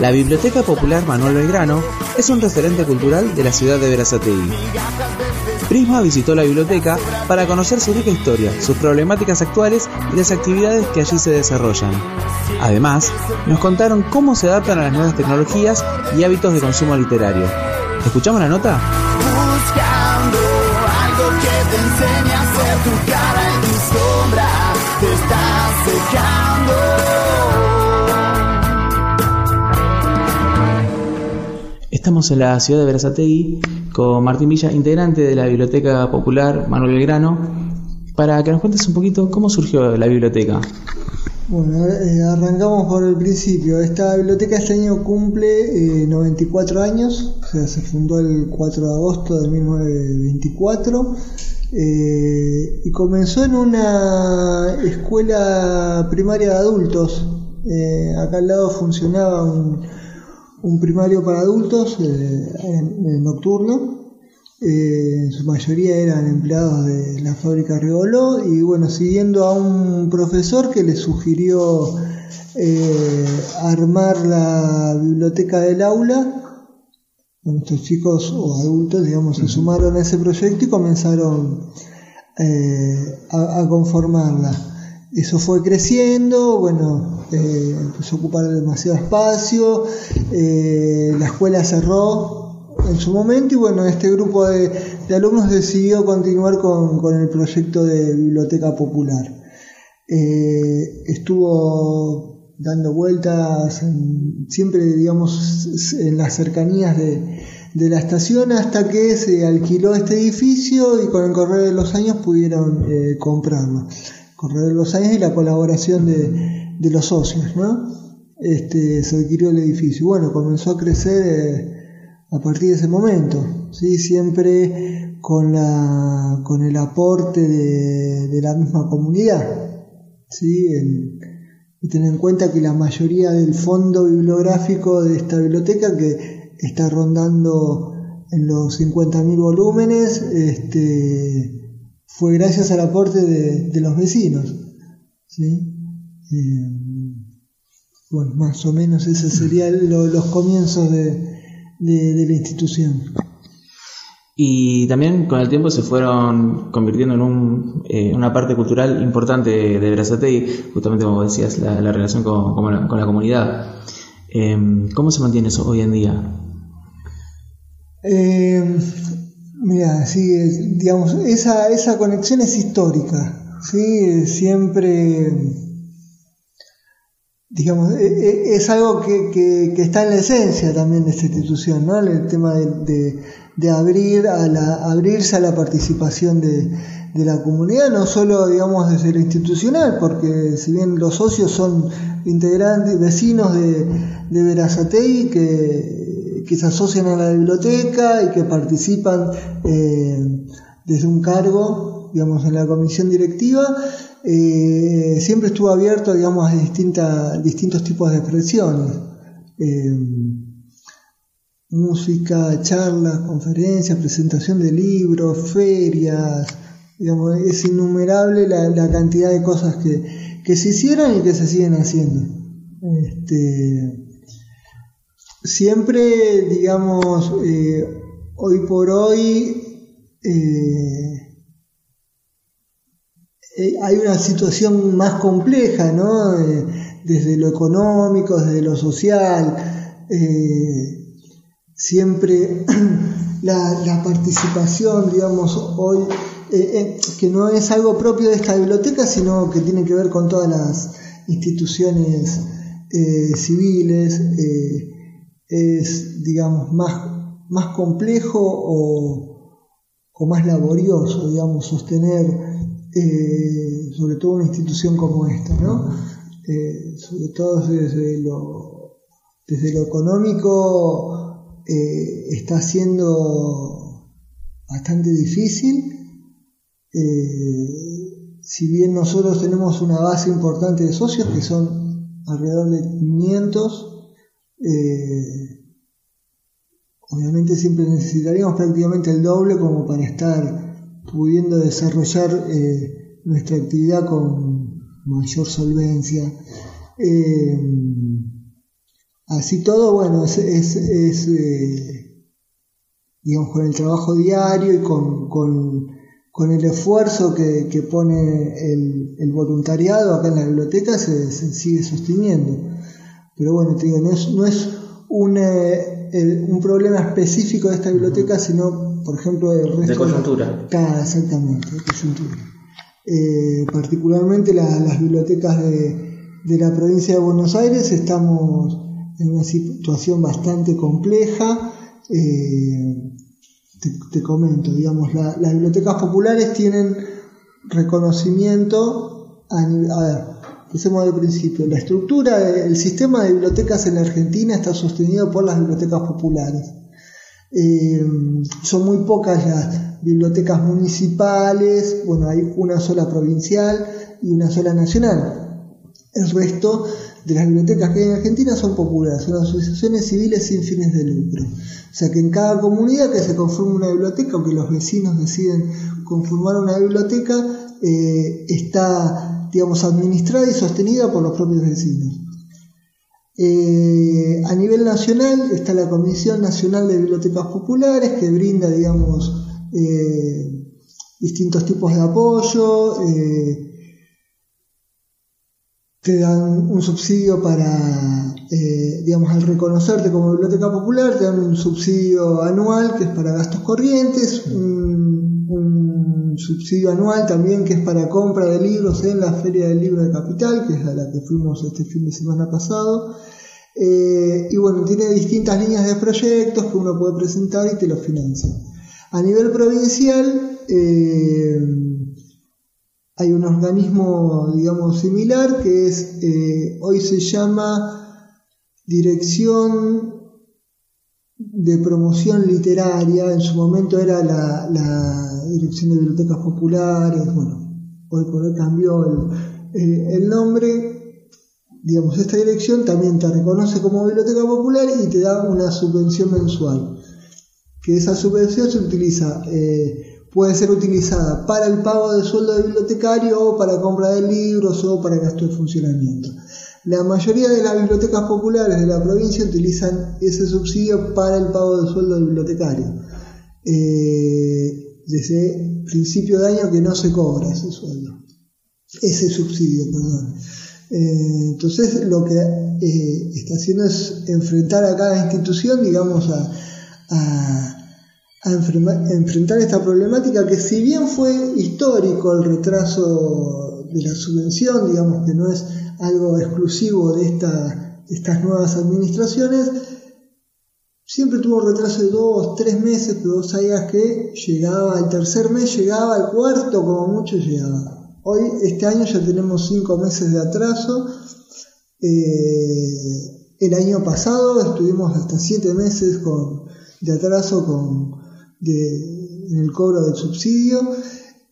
La Biblioteca Popular Manuel Belgrano es un referente cultural de la ciudad de Verazategui. Prisma visitó la biblioteca para conocer su rica historia, sus problemáticas actuales y las actividades que allí se desarrollan. Además, nos contaron cómo se adaptan a las nuevas tecnologías y hábitos de consumo literario. ¿Escuchamos la nota? Buscando algo que te enseñe a tu Estamos en la ciudad de Berazategui con Martín Villa, integrante de la Biblioteca Popular Manuel Belgrano, para que nos cuentes un poquito cómo surgió la biblioteca. Bueno, eh, arrancamos por el principio. Esta biblioteca este año cumple eh, 94 años, o sea, se fundó el 4 de agosto de 1924 eh, y comenzó en una escuela primaria de adultos. Eh, acá al lado funcionaba un, un primario para adultos eh, en, en nocturno. Eh, en su mayoría eran empleados de la fábrica Regoló y bueno, siguiendo a un profesor que le sugirió eh, armar la biblioteca del aula, bueno, estos chicos o adultos, digamos, se sumaron a ese proyecto y comenzaron a, a conformarla. Eso fue creciendo, bueno, eh, empezó a ocupar demasiado espacio, eh, la escuela cerró en su momento y bueno, este grupo de, alumnos decidió continuar con, con, el proyecto de biblioteca popular. Eh, estuvo dando vueltas siempre, digamos, en las cercanías de, de, la estación hasta que se alquiló este edificio y con el correr de los años pudieron comprarlo. Correr de los años y la colaboración de, los socios, ¿no? Este, se adquirió el edificio. Bueno, comenzó a crecer eh, a partir de ese momento, ¿sí? siempre con, la, con el aporte de, de la misma comunidad. ¿sí? Y tener en cuenta que la mayoría del fondo bibliográfico de esta biblioteca, que está rondando en los 50.000 volúmenes, este, fue gracias al aporte de, de los vecinos. ¿sí? Eh, bueno, más o menos esos serían lo, los comienzos de, de, de, la institución. Y también con el tiempo se fueron convirtiendo en un, eh, una parte cultural importante de, Berazategui, justamente como decías, la, la relación con, con, la, con, la, comunidad. Eh, ¿Cómo se mantiene eso hoy en día? Eh, mira, sí, digamos, esa, esa conexión es histórica, ¿sí? Siempre digamos, es algo que, que, está en la esencia también de esta institución, ¿no? El tema de, de, abrir a la, abrirse a la participación de, de, la comunidad, no solo, digamos, desde lo institucional, porque si bien los socios son integrantes, vecinos de, de que, que se asocian a la biblioteca y que participan eh, desde un cargo, digamos, en la comisión directiva, eh, siempre estuvo abierto, digamos, a distinta, distintos tipos de expresiones. Eh, música, charlas, conferencias, presentación de libros, ferias, digamos, es innumerable la, la cantidad de cosas que, que, se hicieron y que se siguen haciendo. Este, siempre, digamos, eh, hoy por hoy, eh, eh, hay una situación más compleja, ¿no? Desde lo económico, desde lo social, siempre la, la, participación, digamos, hoy, que no es algo propio de esta biblioteca, sino que tiene que ver con todas las instituciones civiles, es, digamos, más, más complejo o, o más laborioso, digamos, sostener eh, sobre todo una institución como esta, ¿no? Eh, sobre todo desde lo, desde lo económico eh, está siendo bastante difícil. Si bien nosotros tenemos una base importante de socios, que son alrededor de 500, eh, obviamente siempre necesitaríamos prácticamente el doble como para estar pudiendo desarrollar eh, nuestra actividad con mayor solvencia. Eh, Así todo, bueno, es, con el trabajo diario y con, con, con el esfuerzo que, que pone el, el, voluntariado acá en la biblioteca, se, se, sigue sosteniendo. Pero bueno, te digo, no es, no es un, eh, un problema específico de esta biblioteca, sino, por ejemplo, resto. De coyuntura. La, exactamente, de coyuntura. Eh, particularmente la, las bibliotecas de, de la provincia de Buenos Aires estamos en una situación bastante compleja. Eh, te, te, comento, digamos, la, las bibliotecas populares tienen reconocimiento a, a ver, empecemos del principio. La estructura, el sistema de bibliotecas en Argentina está sostenido por las bibliotecas populares. Eh, son muy pocas las bibliotecas municipales, bueno, hay una sola provincial y una sola nacional. El resto de las bibliotecas que hay en Argentina son populares, son asociaciones civiles sin fines de lucro. O sea que en cada comunidad que se conforme una biblioteca o que los vecinos deciden conformar una biblioteca, eh, está, digamos, administrada y sostenida por los propios vecinos. Eh, a nivel nacional está la Comisión Nacional de Bibliotecas Populares que brinda, digamos, eh, distintos tipos de apoyo, eh, te dan un subsidio para, digamos, al reconocerte como biblioteca popular, te dan un subsidio anual que es para gastos corrientes, un, subsidio anual también que es para compra de libros en la Feria del Libro de Capital, que es a la que fuimos este fin de semana pasado. Eh, y bueno, tiene distintas líneas de proyectos que uno puede presentar y te los financia. A nivel provincial, eh, hay un organismo, digamos, similar que es, eh, hoy se llama Dirección de Promoción Literaria, en su momento era la, la Dirección de Bibliotecas Populares, bueno, hoy por hoy cambió el, el, el nombre, digamos, esta dirección también te reconoce como biblioteca popular y te da una subvención mensual, que esa subvención se utiliza... Eh, puede ser utilizada para el pago del sueldo de bibliotecario o para compra de libros o para gasto de funcionamiento. La mayoría de las bibliotecas populares de la provincia utilizan ese subsidio para el pago del sueldo del bibliotecario. Eh, desde principio de año que no se cobra ese sueldo, ese subsidio, perdón. Eh, entonces lo que eh, está haciendo es enfrentar a cada institución, digamos, a, enfrentar esta problemática que si bien fue histórico el retraso de la subvención, digamos que no es algo exclusivo de estas nuevas administraciones, siempre tuvo retraso de dos, tres meses, pero sabías que llegaba al tercer mes, llegaba al cuarto, como mucho llegaba. Hoy, este año ya tenemos cinco meses de atraso. Eh, el año pasado estuvimos hasta siete meses con, de atraso con, en el cobro del subsidio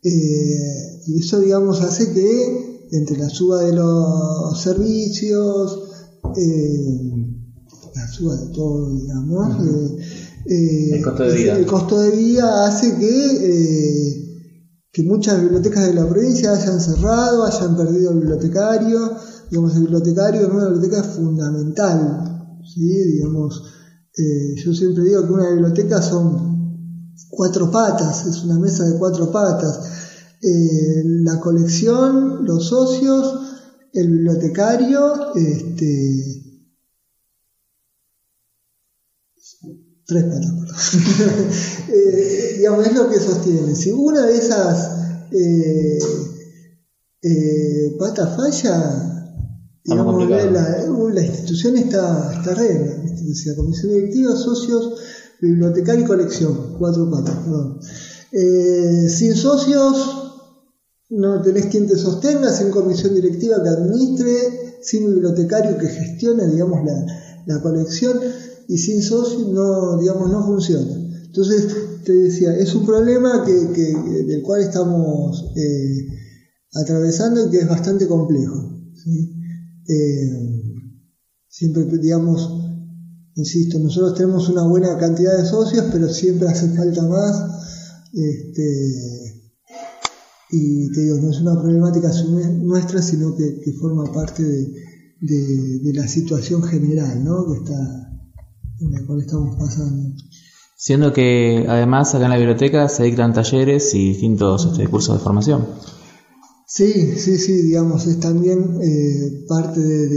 eh, y eso digamos hace que entre la suba de los servicios eh, la suba de todo digamos eh, el, costo de vida. el costo de vida hace que que muchas bibliotecas de la provincia hayan cerrado, hayan perdido el bibliotecario, digamos el bibliotecario en una biblioteca es fundamental, ¿sí? digamos, yo siempre digo que una biblioteca son cuatro patas, es una mesa de cuatro patas. Eh, la colección, los socios, el bibliotecario, este, tres patas, eh, digamos, es lo que sostiene. Si una de esas eh, eh patas falla, digamos, la, la, institución está, está regla, la comisión directiva, socios, bibliotecario y colección, cuatro patas, perdón. Eh, sin socios no tenés quien te sostenga, sin comisión directiva que administre, sin bibliotecario que gestione, digamos, la, la colección y sin socios no, digamos, no funciona. Entonces, te decía, es un problema que, que del cual estamos eh, atravesando y que es bastante complejo. Eh, siempre, digamos, Insisto, nosotros tenemos una buena cantidad de socios, pero siempre hace falta más. Este, y te digo, no es una problemática nuestra, sino que, que forma parte de, de, la situación general ¿no? que está, en cual estamos pasando. Siendo que además acá en la biblioteca se dictan talleres y distintos este, cursos de formación. Sí, sí, sí, digamos, es también eh, parte de,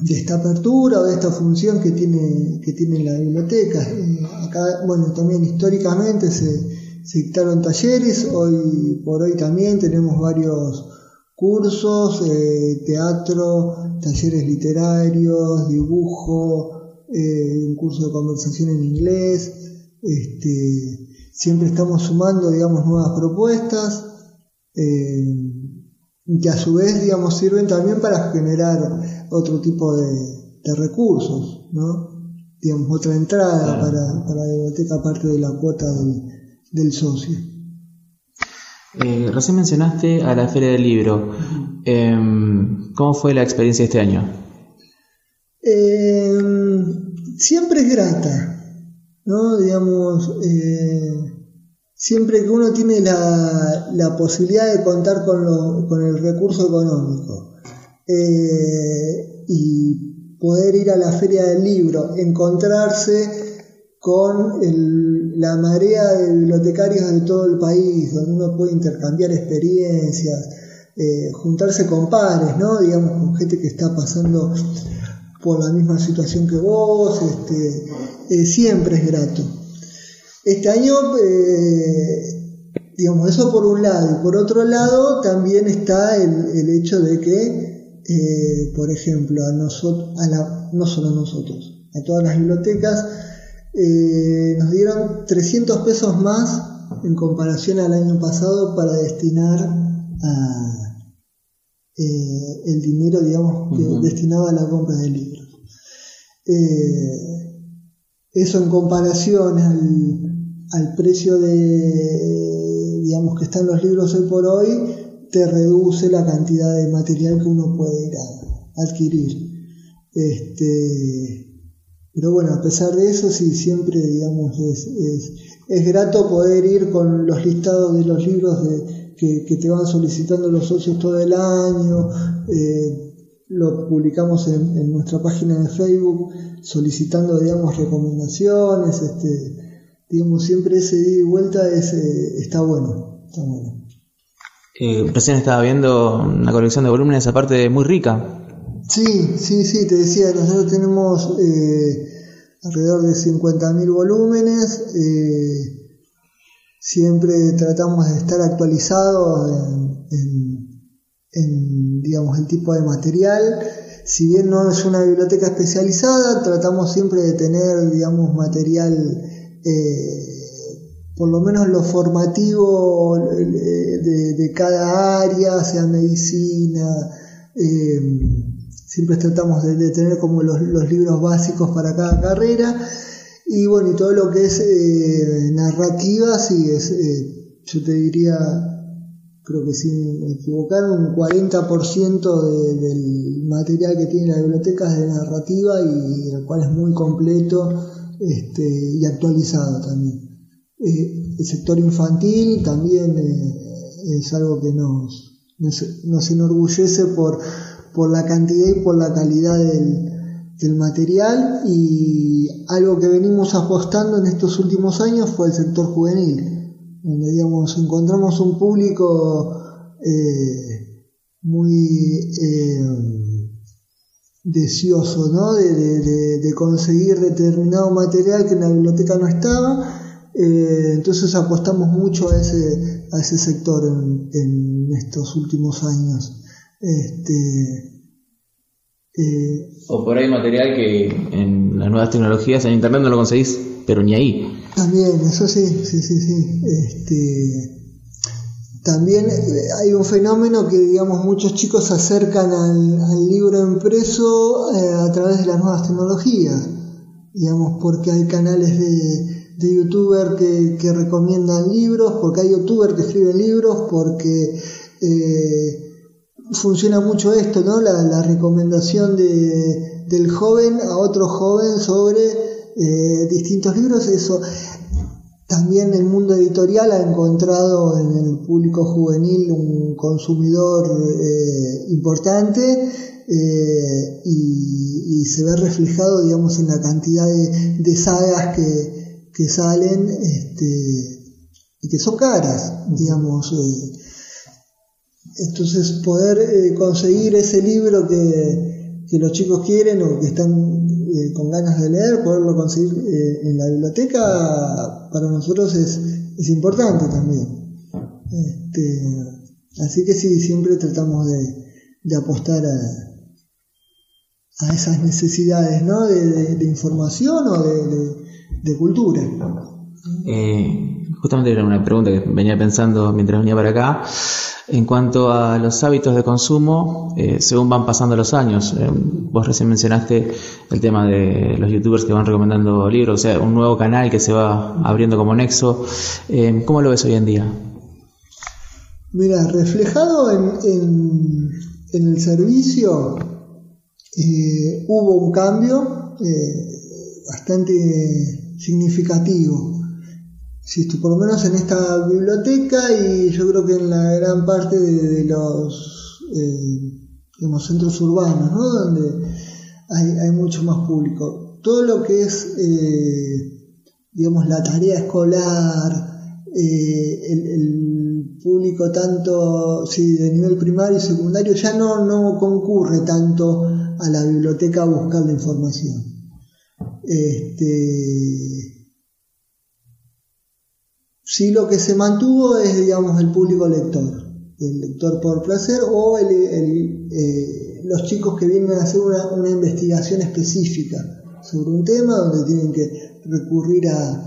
de, esta apertura o de esta función que tiene, que tiene la biblioteca. Eh, acá, bueno, también históricamente se, se dictaron talleres, hoy por hoy también tenemos varios cursos, eh, teatro, talleres literarios, dibujo, eh, un curso de conversación en inglés. Este, siempre estamos sumando, digamos, nuevas propuestas eh, que a su vez, digamos, sirven también para generar otro tipo de, recursos, ¿no? Digamos, otra entrada para, para, la biblioteca aparte de la cuota del, del socio. Eh, recién mencionaste a la Feria del Libro. Em, ¿Cómo fue la experiencia este año? Em, siempre es grata, ¿no? Digamos, eh, siempre que uno tiene la, posibilidad de contar con, con el recurso económico eh, y poder ir a la Feria del Libro, encontrarse con la marea de bibliotecarios de todo el país, donde uno puede intercambiar experiencias, eh, juntarse con pares, ¿no? digamos, con gente que está pasando por la misma situación que vos, este, eh, siempre es grato. Este año, eh, digamos, eso por un lado, y por otro lado también está el, hecho de que, por ejemplo, a nosotros, no solo a nosotros, a todas las bibliotecas, eh, nos dieron 300 pesos más en comparación al año pasado para destinar a, eh, el dinero, digamos, destinado a la compra de libros. Eh, eso en comparación al, precio de, digamos, que están los libros hoy por hoy, te reduce la cantidad de material que uno puede ir a adquirir. Este, pero bueno, a pesar de eso, sí, siempre, digamos, es, es, grato poder ir con los listados de los libros de, que, te van solicitando los socios todo el año. Eh, lo publicamos en, nuestra página de Facebook solicitando, digamos, recomendaciones. Este, digamos, siempre ese día y vuelta es, eh, está bueno. Está bueno. Eh, recién estaba viendo una colección de volúmenes aparte muy rica. Sí, sí, sí, te decía, nosotros tenemos eh, alrededor de 50.000 volúmenes, eh, siempre tratamos de estar actualizados en, digamos, el tipo de material. Si bien no es una biblioteca especializada, tratamos siempre de tener, digamos, material, eh, por lo menos lo formativo de, de cada área, sea medicina, siempre tratamos de, tener como los, libros básicos para cada carrera y bueno, y todo lo que es eh, narrativa, sí, es, eh, yo te diría, creo que sin equivocar, un 40% del material que tiene la biblioteca es de narrativa y el cual es muy completo este, y actualizado también. Eh, el sector infantil también es algo que nos, nos enorgullece por por la cantidad y por la calidad del, material y algo que venimos apostando en estos últimos años fue el sector juvenil, donde digamos, encontramos un público eh, muy eh, deseoso ¿no? de, conseguir determinado material que en la biblioteca no estaba, eh, entonces apostamos mucho a ese, a ese sector en estos últimos años. Este, eh, o por ahí material que en las nuevas tecnologías en internet no lo conseguís, pero ni ahí. También, eso sí, sí, sí, sí. Este, también eh, hay un fenómeno que, digamos, muchos chicos se acercan al, libro impreso eh, a través de las nuevas tecnologías, digamos, porque hay canales de, de youtuber que, que, recomiendan libros, porque hay youtubers que escriben libros, porque funciona mucho esto, ¿no? La, recomendación de, del joven a otro joven sobre eh, distintos libros. Eso también el mundo editorial ha encontrado en el público juvenil un consumidor eh, importante eh, y, se ve reflejado, digamos, en la cantidad de, sagas que, salen este, y que son caras, digamos. Entonces, poder eh, conseguir ese libro que, que, los chicos quieren o que están con ganas de leer, poderlo conseguir en la biblioteca, para nosotros es, es importante también. Este, así que sí, siempre tratamos de, apostar a, a esas necesidades ¿no? de, información o de, cultura. Eh, justamente era una pregunta que venía pensando mientras venía para acá. En cuanto a los hábitos de consumo, eh, según van pasando los años, eh, vos recién mencionaste el tema de los youtubers que van recomendando libros, o sea, un nuevo canal que se va abriendo como nexo. ¿Cómo lo ves hoy en día? Mira, reflejado en, el servicio, eh, hubo un cambio eh, bastante significativo. Si por lo menos en esta biblioteca y yo creo que en la gran parte de, los eh, centros urbanos, donde hay, mucho más público. Todo lo que es, digamos, la tarea escolar, el, público tanto sí, de nivel primario y secundario ya no, no concurre tanto a la biblioteca a buscar la información. Este, sí lo que se mantuvo es, digamos, el público lector, el lector por placer o eh, los chicos que vienen a hacer una, investigación específica sobre un tema donde tienen que recurrir a,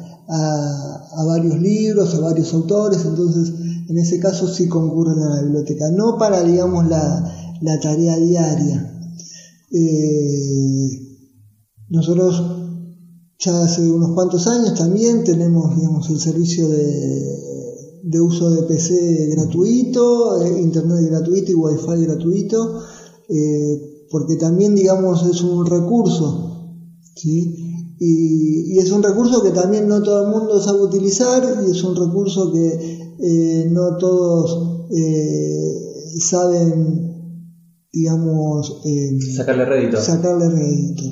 varios libros, a varios autores, entonces en ese caso sí concurren a la biblioteca, no para, digamos, la tarea diaria, eh, nosotros ya hace unos cuantos años también tenemos digamos, el servicio de, uso de PC gratuito, eh, internet gratuito y wifi gratuito, eh, porque también digamos es un recurso, Y, es un recurso que también no todo el mundo sabe utilizar y es un recurso que no todos saben digamos, eh, sacarle rédito. Sacarle rédito.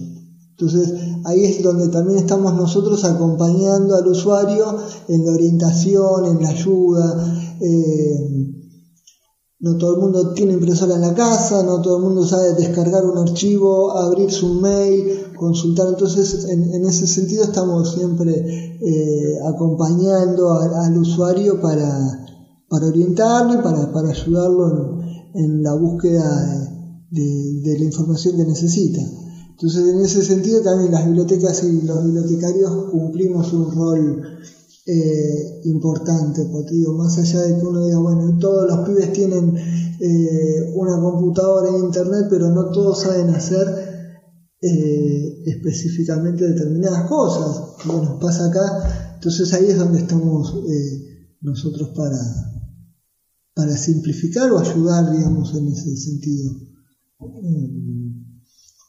Entonces, ahí es donde también estamos nosotros acompañando al usuario en la orientación, en la ayuda. Eh, no todo el mundo tiene impresora en la casa, no todo el mundo sabe descargar un archivo, abrir su mail, consultar. Entonces, en, ese sentido estamos siempre eh, acompañando al usuario para, para orientarlo y para, para ayudarlo en la búsqueda de, la información que necesita. Entonces, en ese sentido, también las bibliotecas y los bibliotecarios cumplimos un rol eh, importante, porque digo, más allá de que uno diga, bueno, todos los pibes tienen eh, una computadora e internet, pero no todos saben hacer eh, específicamente determinadas cosas, que nos pasa acá, entonces ahí es donde estamos nosotros para, para simplificar o ayudar, digamos, en ese sentido.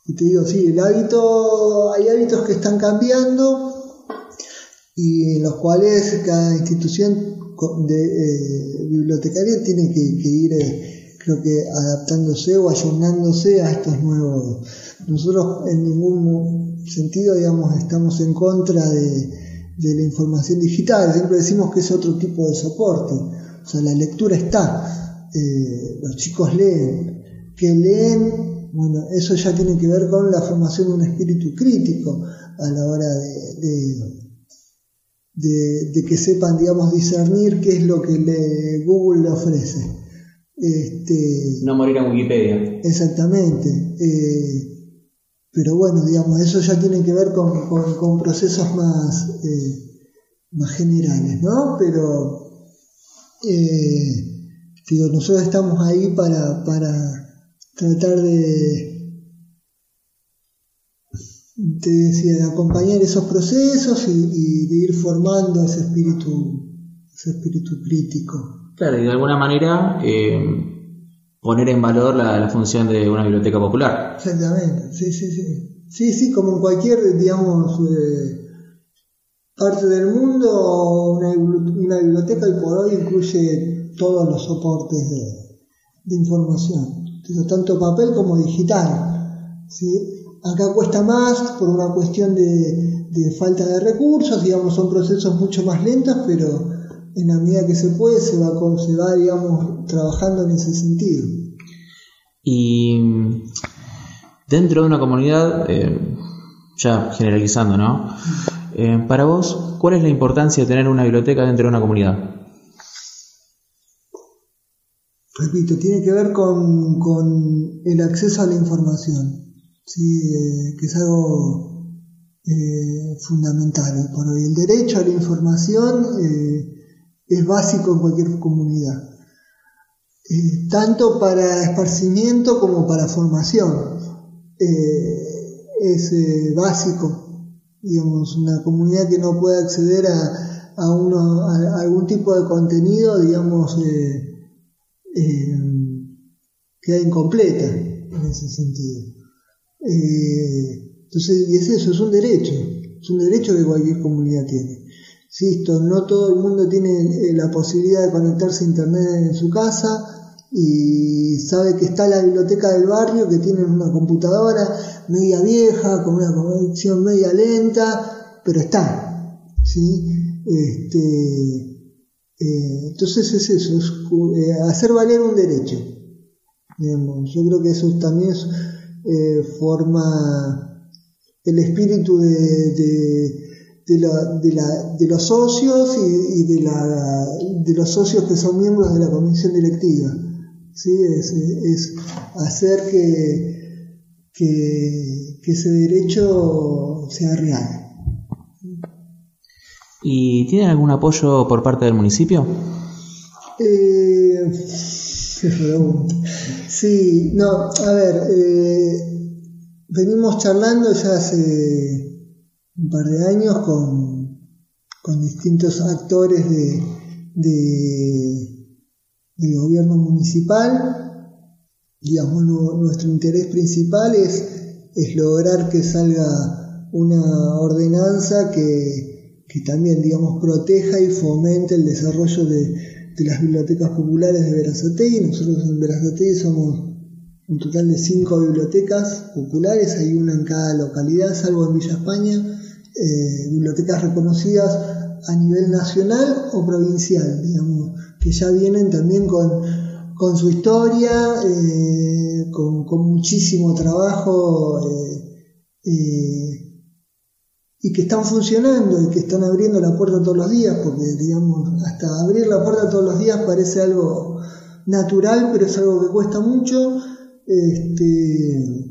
Y te digo, sí, el hábito, hay hábitos que están cambiando y en los cuales cada institución de, eh, bibliotecaria tiene que, ir, eh, creo que, adaptándose o ayornándose a estos nuevos. Nosotros en ningún sentido, digamos, estamos en contra de, de la información digital, siempre decimos que es otro tipo de soporte o sea, la lectura está, eh, los chicos leen, que leen, bueno, eso ya tiene que ver con la formación de un espíritu crítico a la hora de, de, que sepan, digamos, discernir qué es lo que le, Google le ofrece. Este, no morir en Wikipedia. Exactamente. Eh, pero bueno, digamos, eso ya tiene que ver con, procesos más, eh, más generales, ¿no? Pero eh, digo, nosotros estamos ahí para, para tratar de, de acompañar esos procesos y, de ir formando ese espíritu, ese espíritu crítico. Claro, y de alguna manera eh, poner en valor la, función de una biblioteca popular. Exactamente, sí, sí, sí. Sí, sí, como en cualquier, digamos, eh, parte del mundo, una, biblioteca y por hoy incluye todos los soportes de, información. Tanto papel como digital. ¿sí? Acá cuesta más por una cuestión de, de falta de recursos, digamos, son procesos mucho más lentos, pero en la medida que se puede se va, se va digamos, trabajando en ese sentido. Y dentro de una comunidad, eh, ya generalizando, ¿no? Eh, para vos, ¿cuál es la importancia de tener una biblioteca dentro de una comunidad? Repito, tiene que ver con, con el acceso a la información, ¿sí? Eh, que es algo fundamental por hoy. El derecho a la información es básico en cualquier comunidad, eh, tanto para esparcimiento como para formación. Eh, es eh, básico, digamos, una comunidad que no puede acceder a, a, uno, a algún tipo de contenido, digamos, queda incompleta en ese sentido. entonces, y es eso, es un derecho, es un derecho que cualquier comunidad tiene. Insisto, no todo el mundo tiene eh, la posibilidad de conectarse a internet en su casa y sabe que está la biblioteca del barrio que tiene una computadora media vieja, con una conexión media lenta, pero está. ¿sí? Este, eh, entonces es eso, es eh, hacer valer un derecho. Yo creo que eso también forma el espíritu de los socios y, de, los socios que son miembros de la comisión directiva. ¿sí? Es, hacer que, ese derecho sea real. ¿Y tienen algún apoyo por parte del municipio? Eh, sí, no, a ver, eh, venimos charlando ya hace un par de años con, con distintos actores de, de, gobierno municipal. Digamos, nuestro interés principal es, es lograr que salga una ordenanza que, que también, digamos, proteja y fomente el desarrollo de, las bibliotecas populares de Verazategui. Nosotros en Verazategui somos un total de cinco bibliotecas populares, hay una en cada localidad, salvo en Villa España, eh, bibliotecas reconocidas a nivel nacional o provincial, digamos, que ya vienen también con, con su historia, eh, con, muchísimo trabajo eh, y que están funcionando y que están abriendo la puerta todos los días, porque digamos, hasta abrir la puerta todos los días parece algo natural, pero es algo que cuesta mucho. Este,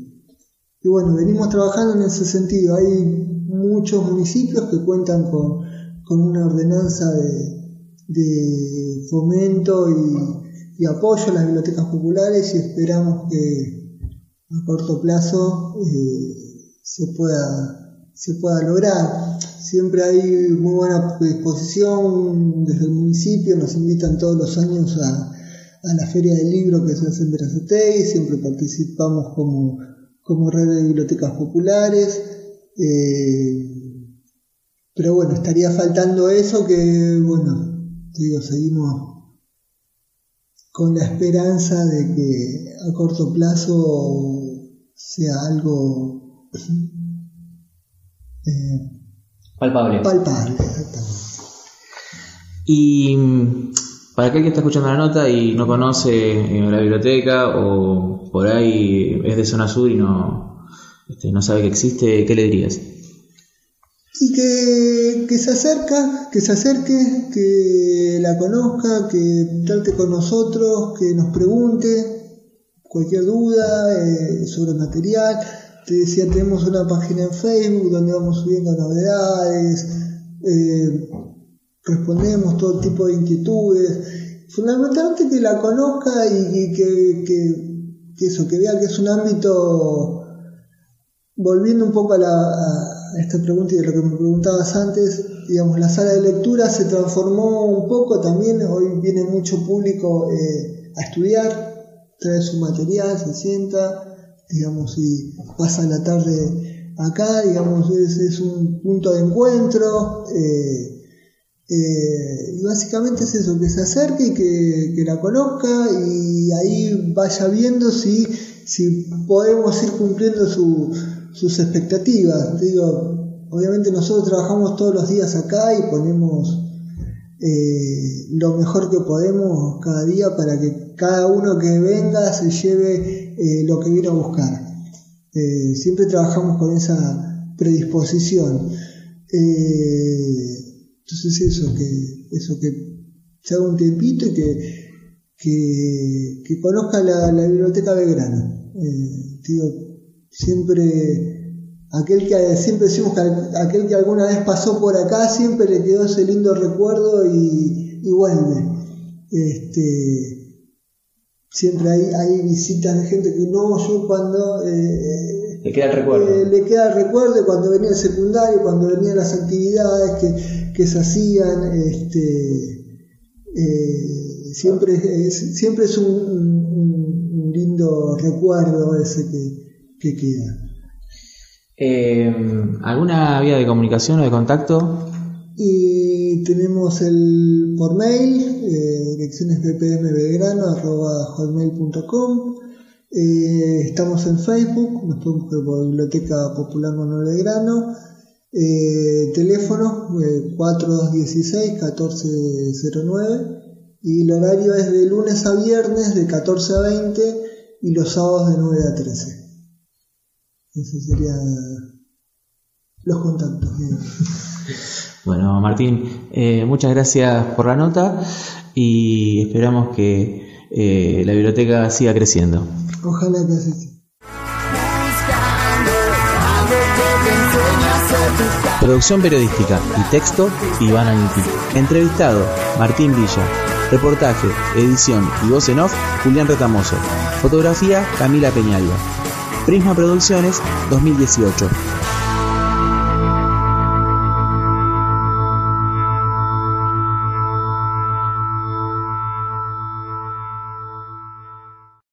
y bueno, venimos trabajando en ese sentido. Hay muchos municipios que cuentan con, una ordenanza de, fomento y, apoyo a las bibliotecas populares y esperamos que a corto plazo eh, se, pueda, se pueda lograr. Siempre hay muy buena predisposición desde el municipio, nos invitan todos los años a, la Feria del Libro que se hace en y siempre participamos como, como red de bibliotecas populares. Eh, pero bueno, estaría faltando eso que, bueno, digo, seguimos con la esperanza de que a corto plazo sea algo eh, palpable. Palpable, exactamente. Y para aquel que está escuchando la nota y no conoce eh, la biblioteca o por ahí es de zona sur y no, este, no sabe que existe, ¿qué le dirías? Y que, se acerca, que se acerque, que la conozca, que trate con nosotros, que nos pregunte cualquier duda eh, sobre material. Te decía, tenemos una página en Facebook donde vamos subiendo novedades, eh, respondemos todo tipo de inquietudes. Fundamentalmente que la conozca y, que, que, eso, que vea que es un ámbito volviendo un poco a, esta pregunta y a lo que me preguntabas antes, digamos, la sala de lectura se transformó un poco también, hoy viene mucho público eh, a estudiar, trae su material, se sienta, digamos, y pasa la tarde acá, digamos, es, un punto de encuentro, eh, Eh, y básicamente es eso, que se acerque y que, la conozca y ahí vaya viendo si, si podemos ir cumpliendo sus expectativas. digo, obviamente nosotros trabajamos todos los días acá y ponemos eh, lo mejor que podemos cada día para que cada uno que venga se lleve eh, lo que vino a buscar. siempre trabajamos con esa predisposición. Entonces eso, que, eso que se haga un tiempito y que, que, conozca la, biblioteca Belgrano. Eh, digo, siempre, aquel que siempre decimos que aquel que alguna vez pasó por acá siempre le quedó ese lindo recuerdo y, vuelve. Este, siempre hay, hay visitas de gente que no, yo cuando eh, le queda el recuerdo. Eh, le queda el recuerdo cuando venía el secundario, cuando venían las actividades, que que se hacían, este, eh, siempre, es, siempre es un, lindo recuerdo ese que, queda. Eh, ¿Alguna vía de comunicación o de contacto? Y tenemos el por mail, eh, direcciones hotmail.com eh, estamos en Facebook, nos podemos buscar por Biblioteca Popular Manuel Belgrano. Eh, teléfono 4216-1409 eh, y el horario es de lunes a viernes de 14 a 20 y los sábados de 9 a 13. Esos serían los contactos. Bueno, Martín, eh, muchas gracias por la nota y esperamos que la biblioteca siga creciendo. Ojalá que así Producción periodística y texto, Iván Aniti. Entrevistado, Martín Villa. Reportaje, edición y voz en off, Julián Retamoso. Fotografía, Camila Peñalba. Prisma Producciones 2018.